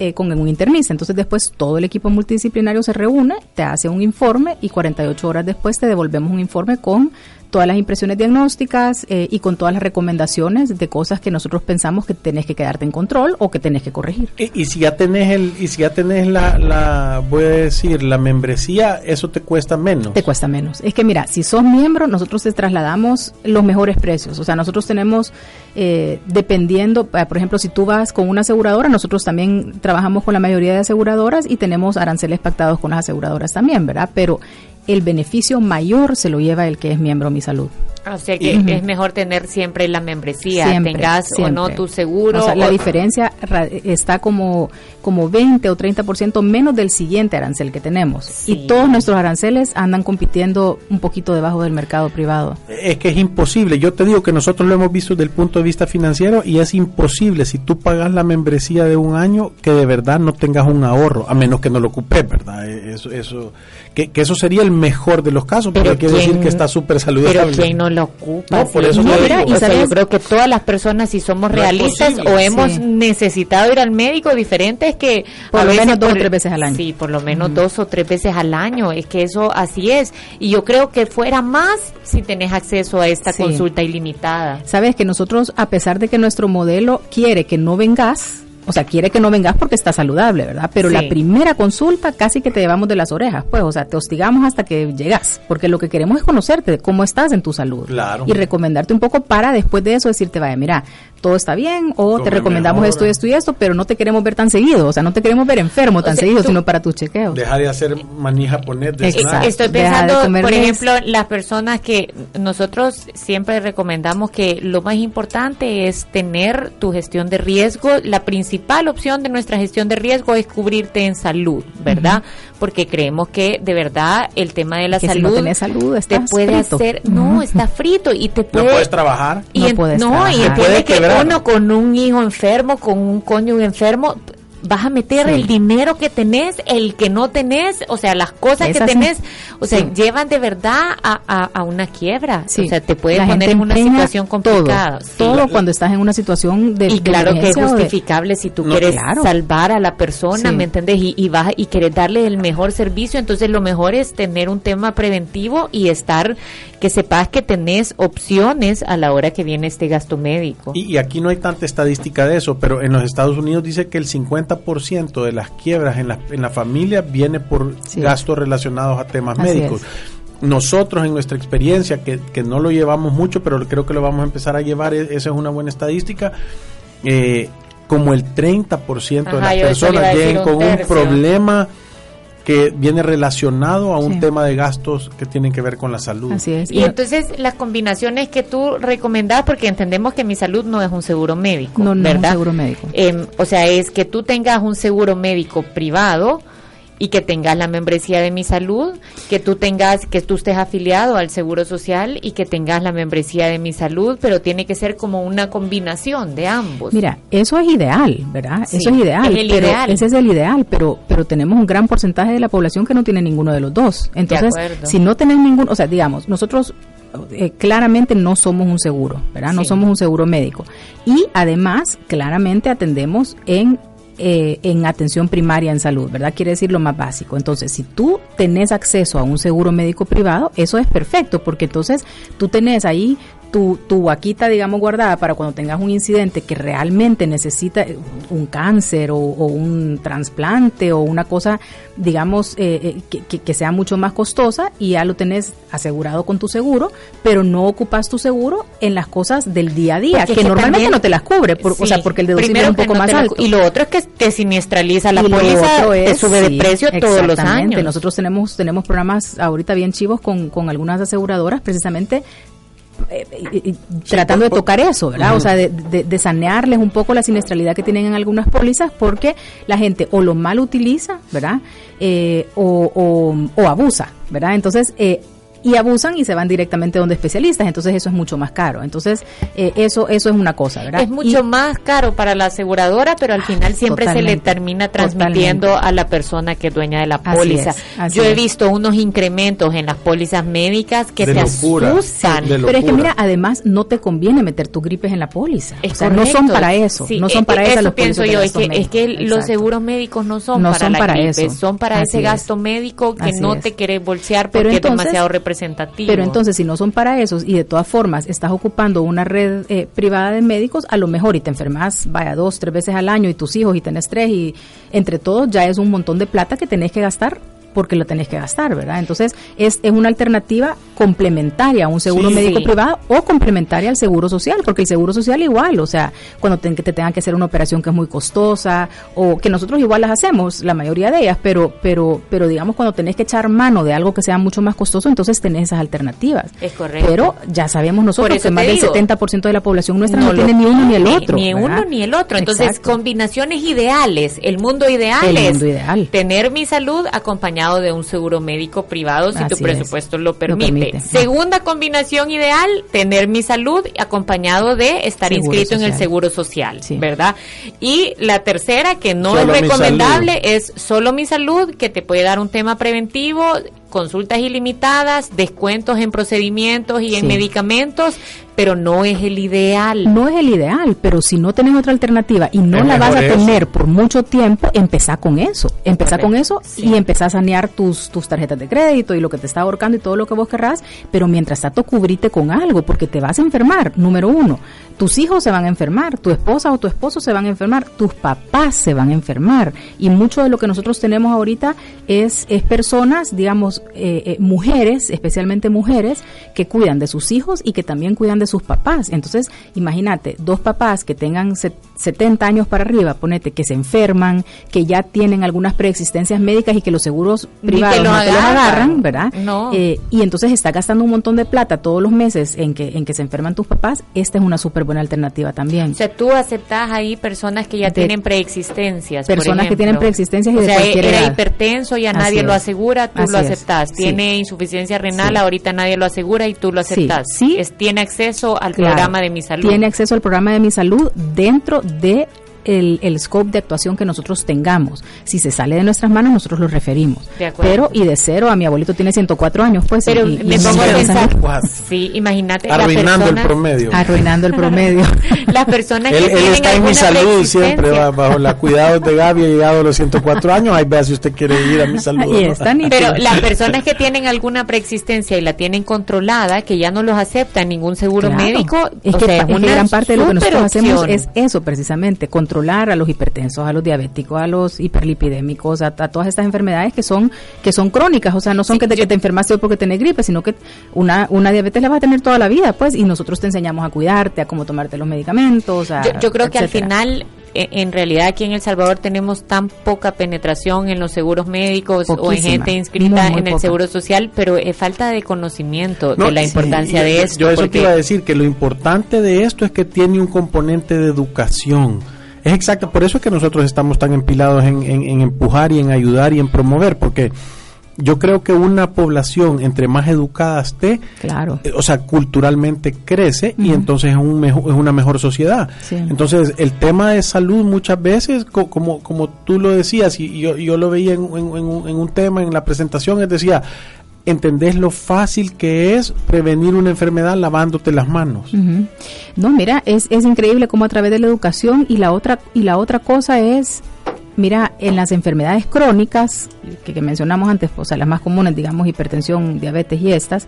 eh, con un internista. Entonces después todo el equipo multidisciplinario se reúne, te hace un informe y 48 horas después te devolvemos un informe con todas las impresiones diagnósticas eh, y con todas las recomendaciones de cosas que nosotros pensamos que tenés que quedarte en control o que tenés que corregir. Y, si ya tenés el y si ya tenés la, la voy a decir la membresía, eso te cuesta menos. Te cuesta menos. Es que mira, si sos miembro, nosotros te trasladamos los mejores precios. O sea, nosotros tenemos eh, dependiendo, eh, por ejemplo, si tú vas con una aseguradora, nosotros también trabajamos con la mayoría de aseguradoras y tenemos aranceles pactados con las aseguradoras también, ¿verdad? Pero el beneficio mayor se lo lleva el que es miembro Mi Salud. O sea que es mejor tener siempre la membresía, tengas o no tu seguro. la diferencia está como, como 20 o 30% menos del siguiente arancel que tenemos. Y todos nuestros aranceles andan compitiendo un poquito debajo del mercado privado. Es que es imposible. Yo te digo que nosotros lo hemos visto desde el punto de vista financiero y es imposible si tú pagas la membresía de un año que de verdad no tengas un ahorro, a menos que no lo ocupes, ¿verdad? Eso, eso, que, eso sería el mejor de los casos, pero, hay que decir que está súper saludable. Pero ¿quién no lo ocupa? por eso yo creo que todas las personas, si somos realistas o hemos necesitado ir al médico, diferente es que... Por lo menos dos o tres veces al año. Sí, por lo menos dos o tres veces al año. Es que eso así es. Y yo creo que fuera más si tenés acceso a esta consulta ilimitada. Sabes que nosotros, a pesar de que nuestro modelo quiere que no vengas, o sea, quiere que no vengas porque está saludable, ¿verdad? Pero la primera consulta casi que te llevamos de las orejas, pues, o sea, te hostigamos hasta que llegas, porque lo que queremos es conocerte, cómo estás en tu salud. Claro. Y recomendarte un poco para después de eso decirte, vaya, mira, todo está bien o te recomendamos esto y esto y esto, pero no te queremos ver tan seguido, o sea, no te queremos ver enfermo tan seguido, sino para tus chequeos. Dejar de hacer manija poner de Estoy pensando, por ejemplo, las personas que nosotros siempre recomendamos que lo más importante es tener tu gestión de riesgo. La principal opción de nuestra gestión de riesgo es cubrirte en salud, ¿verdad? Porque creemos que de verdad el tema de la salud, si no salud te puede hacer, no, está frito y te puede... No puedes trabajar. Y no, puedes no y entiende que uno con un hijo enfermo, con un coño enfermo, vas a meter el dinero que tenés, el que no tenés, o sea, las cosas que tenés, o sea, llevan de verdad a, a, una quiebra. O sea, te puede poner en una situación complicada. Todo, cuando estás en una situación de Y claro que es justificable si tú quieres salvar a la persona, ¿me entiendes? Y, y, vas, y quieres darle el mejor servicio, entonces lo mejor es tener un tema preventivo y estar, que sepas que tenés opciones a la hora que viene este gasto médico. Y, y aquí no hay tanta estadística de eso, pero en los Estados Unidos dice que el 50 ciento de las quiebras en la, en la familia viene por gastos relacionados a temas médicos. Nosotros en nuestra experiencia, que, que, no lo llevamos mucho, pero creo que lo vamos a empezar a llevar, e, esa es una buena estadística, eh, como el 30% de las personas llegan con un problema que viene relacionado a un tema de gastos que tienen que ver con la salud. Así es. Y entonces las combinaciones que tú recomendás, porque entendemos que mi salud no es un seguro médico, no, no ¿verdad? Es un seguro médico. Em, o sea, es que tú tengas un seguro médico privado y que tengas la membresía de mi salud, que tú tengas, que tú estés afiliado al Seguro Social y que tengas la membresía de mi salud, pero tiene que ser como una combinación de ambos. Mira, eso es ideal, ¿verdad? eso es ideal, pero ese es el ideal, pero pero tenemos un gran porcentaje de la población que no tiene ninguno de los dos. Entonces, si no tenés ninguno, o sea, digamos, nosotros eh, claramente no somos un seguro, ¿verdad? No somos un seguro médico. Y además, claramente atendemos en eh, en atención primaria en salud, ¿verdad? Quiere decir lo más básico. Entonces, si tú tenés acceso a un seguro médico privado, eso es perfecto, porque entonces tú tenés ahí tu, tu vaquita, digamos, guardada para cuando tengas un incidente que realmente necesita un cáncer o, un trasplante o una cosa, digamos, eh, eh, que, que, sea mucho más costosa y ya lo tenés asegurado con tu seguro, pero no ocupas tu seguro en las cosas del día a día, que, normalmente no te las cubre, o sea, porque el deducible es un poco más alto. y lo otro es que te siniestraliza la póliza, te sube de precio todos los años. Nosotros tenemos, tenemos programas ahorita bien chivos con, con algunas aseguradoras precisamente eh, tratando de tocar eso, ¿verdad? O sea, de, sanearles un poco la siniestralidad que tienen en algunas pólizas porque la gente o lo mal utiliza, ¿verdad? Eh, o, o, o, abusa, ¿verdad? Entonces, eh, y abusan y se van directamente donde especialistas, entonces eso es mucho más caro. Entonces, eh, eso eso es una cosa, ¿verdad? Es mucho más caro para la aseguradora, pero al final siempre se le termina transmitiendo a la persona que es dueña de la póliza. Yo he visto unos incrementos en las pólizas médicas que te asustan. pero es que mira, además no te conviene meter tus gripes en la póliza. o sea, no son para eso, no son para eso, eso los pienso yo, es que, es que los seguros médicos no son para son la para gripe, son para ese gasto médico que no te querés bolsear porque es demasiado pero entonces, si no son para esos y de todas formas estás ocupando una red eh, privada de médicos, a lo mejor y te enfermas, vaya, dos, tres veces al año y tus hijos y tenés tres y entre todos ya es un montón de plata que tenés que gastar porque lo tenés que gastar, ¿verdad? Entonces, es, es una alternativa complementaria a un seguro médico privado o complementaria al seguro social, porque el seguro social igual, o sea, cuando te, te tengan que hacer una operación que es muy costosa o que nosotros igual las hacemos, la mayoría de ellas, pero pero pero digamos cuando tenés que echar mano de algo que sea mucho más costoso, entonces tenés esas alternativas. Es correcto. Pero ya sabemos nosotros que más del 70% de la población nuestra no, tiene ni uno ni el otro. Ni, uno ni el otro. Entonces, combinaciones ideales, el mundo ideal el es mundo ideal. tener mi salud acompañado de un seguro médico privado si tu presupuesto lo permite. Segunda combinación ideal, tener mi salud acompañado de estar inscrito en el seguro social, ¿verdad? Y la tercera, que no es recomendable, es solo mi salud, que te puede dar un tema preventivo, consultas ilimitadas, descuentos en procedimientos y en medicamentos, pero no es el ideal. No es el ideal, pero si no tenés otra alternativa y no la vas a tener por mucho tiempo, empezá con eso. Empezá con eso y empezá a sanear tus, tus tarjetas de crédito y lo que te está ahorcando y todo lo que vos querrás, pero mientras tanto cubrite con algo, porque te vas a enfermar, número uno. Tus hijos se van a enfermar, tu esposa o tu esposo se van a enfermar, tus papás se van a enfermar. Y mucho de lo que nosotros tenemos ahorita es, es personas, digamos, eh, eh, mujeres, especialmente mujeres, que cuidan de sus hijos y que también cuidan de sus papás. Entonces, imagínate, dos papás que tengan 70 años para arriba, ponete, que se enferman, que ya tienen algunas preexistencias médicas y que los seguros privados no te los agarran, ¿verdad? Eh, y entonces está gastando un montón de plata todos los meses en que, en que se enferman tus papás. Esta es una súper buena alternativa también. O sea, tú aceptas ahí personas que ya tienen preexistencias. Personas que tienen preexistencias y o de sea, era hipertenso, ya nadie lo asegura, tú lo aceptas. Tiene insuficiencia renal, ahorita nadie lo asegura y tú lo aceptas. Sí, Es, tiene acceso al programa de mi salud. Tiene acceso al programa de mi salud dentro de el, el, scope de actuación que nosotros tengamos. Si se sale de nuestras manos, nosotros lo referimos. Pero, y de cero, a mi abuelito tiene 104 años, pues. Pero me pongo a pensar, sí, imagínate. Arruinando el promedio. Arruinando el promedio. [LAUGHS] las personas que él, él está en mi salud siempre, bajo la cuidados de Gaby, ha llegado a los 104 años, ahí vea si usted quiere ir a mi salud. Pero las personas que tienen alguna preexistencia y la tienen controlada, que ya no los acepta ningún seguro médico, es que, una gran parte de lo que nosotros hacemos es eso precisamente, controlar a los hipertensos, a los diabéticos, a los hiperlipidémicos, a, todas estas enfermedades que son que son crónicas, o sea, no son que, te, que te enfermaste hoy porque tenés gripe, sino que una, una diabetes la vas a tener toda la vida, pues, y nosotros te enseñamos a cuidarte, a cómo tomarte los medicamentos. yo, creo que al final e, en realidad aquí en El Salvador tenemos tan poca penetración en los seguros médicos o en gente inscrita en el seguro social, pero es falta de conocimiento de la importancia de esto. Yo eso te iba a decir, que lo importante de esto es que tiene un componente de educación Es exacto, por eso es que nosotros estamos tan empilados en, en- en empujar y en ayudar y en promover, porque yo creo que una población entre más educada esté, Claro. eh, o sea, culturalmente crece y entonces es, un mejo- es una mejor sociedad. Sí. Entonces, el tema de salud muchas veces, co- como, como tú lo decías, y yo, yo lo veía en, en- en un, en un tema en la presentación, es decía, entendés lo fácil que es prevenir una enfermedad lavándote las manos. Ujú. No, mira, es, es increíble cómo a través de la educación y la otra y la otra cosa es, mira, en las enfermedades crónicas que, que mencionamos antes, o sea, las más comunes, digamos, hipertensión, diabetes y estas,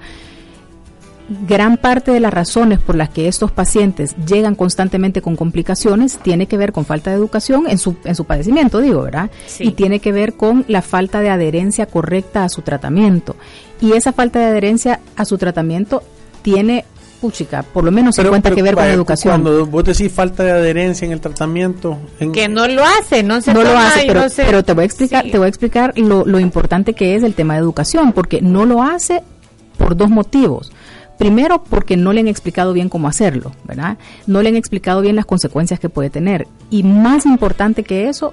gran parte de las razones por las que estos pacientes llegan constantemente con complicaciones tiene que ver con falta de educación en su, en su padecimiento, digo, ¿verdad? Sí. Y tiene que ver con la falta de adherencia correcta a su tratamiento. Y esa falta de adherencia a su tratamiento tiene, puchica, por lo menos 50 que ver con educación. Cuando vos decís falta de adherencia en el tratamiento, en- Que no lo hace, no se no lo hace, pero, no se- pero te voy a explicar, Sí. te voy a explicar lo, lo importante que es el tema de educación, porque no lo hace por dos motivos. Primero, porque no le han explicado bien cómo hacerlo, ¿verdad? No le han explicado bien las consecuencias que puede tener. Y más importante que eso,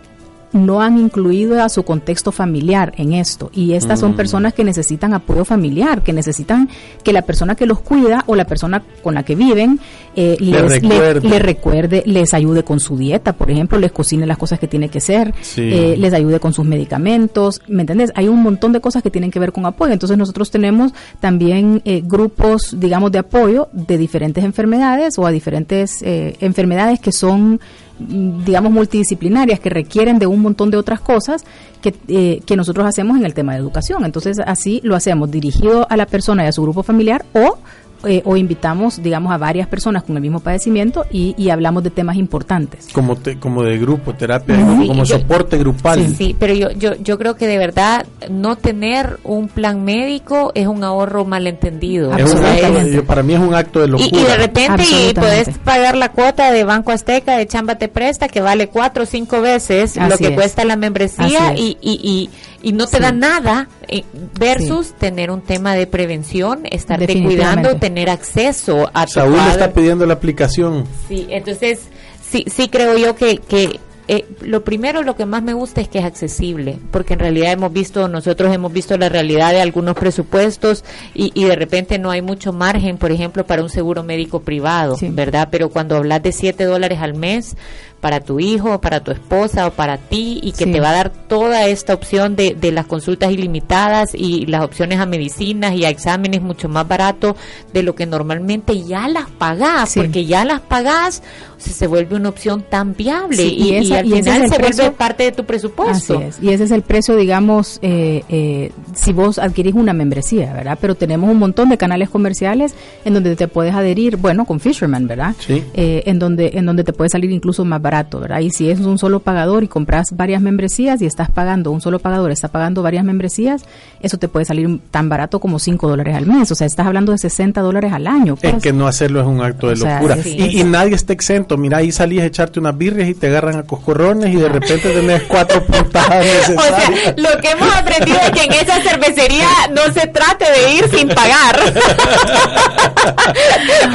no han incluido a su contexto familiar en esto. Y estas son personas que necesitan apoyo familiar, que necesitan que la persona que los cuida o la persona con la que viven eh, Le les, le- recuerde. le recuerde, les ayude con su dieta, por ejemplo, les cocine las cosas que tiene que hacer, Sí. eh, les ayude con sus medicamentos, ¿me entendés? Hay un montón de cosas que tienen que ver con apoyo. Entonces nosotros tenemos también eh, grupos, digamos, de apoyo de diferentes enfermedades o a diferentes eh, enfermedades que son mm, digamos multidisciplinarias que requieren de un montón de otras cosas que, eh, que nosotros hacemos en el tema de educación. Entonces así lo hacemos dirigido a la persona y a su grupo familiar o eh, o invitamos, digamos, a varias personas con el mismo padecimiento y, y hablamos de temas importantes. como, te- como de grupo, terapia, Sí, como, como yo- soporte grupal. Sí, sí, pero yo, yo, yo creo que de verdad no tener un plan médico es un ahorro malentendido. Es un acto- para mí es un acto de Y, locura. y de repente y puedes pagar la cuota de Banco Azteca de Chamba Te Presta que vale cuatro o cinco veces lo que es. cuesta la membresía y, y, y, y no te Sí. da nada eh, versus tener un tema de prevención, estarte cuidando, tener acceso a tu Saúl está pidiendo la aplicación. Sí, entonces sí, sí creo yo que, que eh, lo primero, lo que más me gusta es que es accesible, porque en realidad hemos visto, nosotros hemos visto la realidad de algunos presupuestos y, y de repente no hay mucho margen, por ejemplo, para un seguro médico privado, Sí. ¿verdad? Pero cuando hablas de 7 dólares al mes para tu hijo, para tu esposa o para ti y que Sí. te va a dar toda esta opción de, de las consultas ilimitadas y las opciones a medicinas y a exámenes mucho más barato de lo que normalmente ya las pagás, Sí. porque ya las pagás, o sea, se vuelve una opción tan viable Sí, y, y esa- y al y ese final es el se vuelve precio- parte de tu presupuesto. Así es. Y ese es el precio, digamos, eh, eh, si vos adquirís una membresía, ¿verdad? Pero tenemos un montón de canales comerciales en donde te puedes adherir, bueno, con Fisherman, ¿verdad? Sí. Eh, en donde en donde te puede salir incluso más barato, ¿verdad? Y si es un solo pagador y compras varias membresías y estás pagando, un solo pagador está pagando varias membresías, eso te puede salir tan barato como 5 dólares al mes. O sea, estás hablando de 60 dólares al año. Es pues. que no hacerlo es un acto de O sea, locura. sí, y, nadie está exento. Mira, ahí salís a echarte unas birrias y te agarran a coscorrones y de repente tenés cuatro puntadas [LAUGHS] O sea, lo que hemos aprendido es que en esa cervecería no se trate de ir sin pagar. [LAUGHS]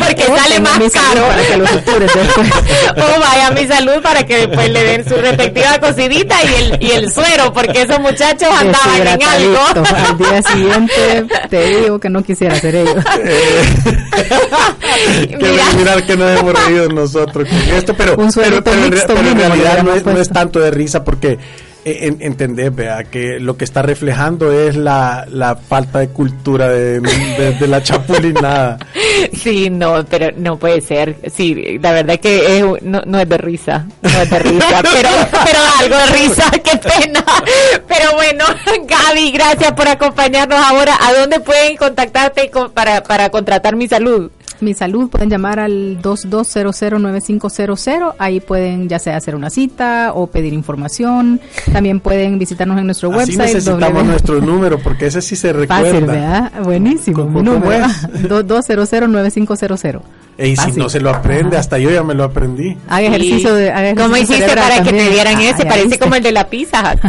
Porque sale más caro. para que lo supures después. [LAUGHS] o vaya a mi salud para que después le den su respectiva cocidita y el, y el suero, porque esos muchachos andaban en algo. Al día [LAUGHS] siguiente te digo que no quisiera hacer ello. [LAUGHS] que Mira. mirar que nos hemos reído nosotros con esto, pero, Un pero, pero pero en realidad no es, no es puesto. tanto de risa porque eh, en- entendés, vea, que lo que está reflejando es la, la falta de cultura de, de- de la chapulinada. [LAUGHS] Sí, no, pero no puede ser. Sí, la verdad que es, no, no es de risa, no es de risa, [LAUGHS] pero, pero algo de risa, [LAUGHS] qué pena. Pero bueno, Gaby, gracias por acompañarnos ahora. ¿A dónde pueden contactarte con- para, para contratar mi salud? Mi salud pueden llamar al 22009500. Ahí pueden ya sea hacer una cita o pedir información. También pueden visitarnos en nuestro Así website. necesitamos nuestro número porque ese sí se recuerda. Fácil, ¿verdad? Buenísimo. ¿Cómo- cómo número. es? [LAUGHS] 22009500. Y si no se lo aprende, hasta yo ya me lo aprendí. Haga ejercicio de. Haga ¿Cómo hiciste para que te dieran ah, ese? Parece como el de la pizza. [LAUGHS]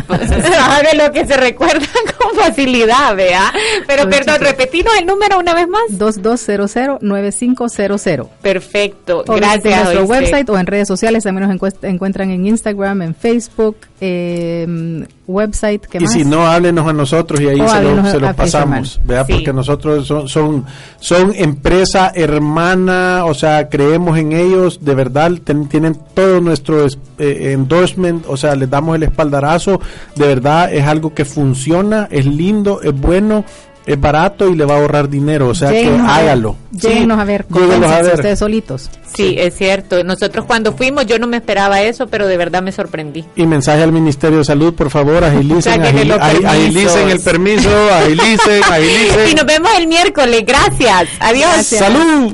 De lo que se recuerdan [LAUGHS] con facilidad, vea. Pero perdón, repetimos el número una vez más. 2200-9500. Perfecto. O Gracias. En nuestro website o en redes sociales también nos encuentran en Instagram, en Facebook, eh, website. ¿qué y si no, háblenos a nosotros y ahí se lo, se lo pasamos. Vea, porque nosotros son, son, son empresa hermana o sea, creemos en ellos, de verdad, tienen todo nuestro eh, endorsement, o sea, les damos el espaldarazo, de verdad es algo que funciona, es lindo, es bueno, es barato y le va a ahorrar dinero, o sea que hágalo. Lléguenos a ver, a ver. ustedes solitos. Sí, es cierto. Nosotros cuando fuimos, yo no me esperaba eso, pero de verdad me sorprendí. Y mensaje al Ministerio de Salud, por favor, [LAUGHS] agilicen, agilicen el permiso, agilicen, [LAUGHS] agilicen. Y nos vemos el miércoles. Gracias. Adiós. Salud.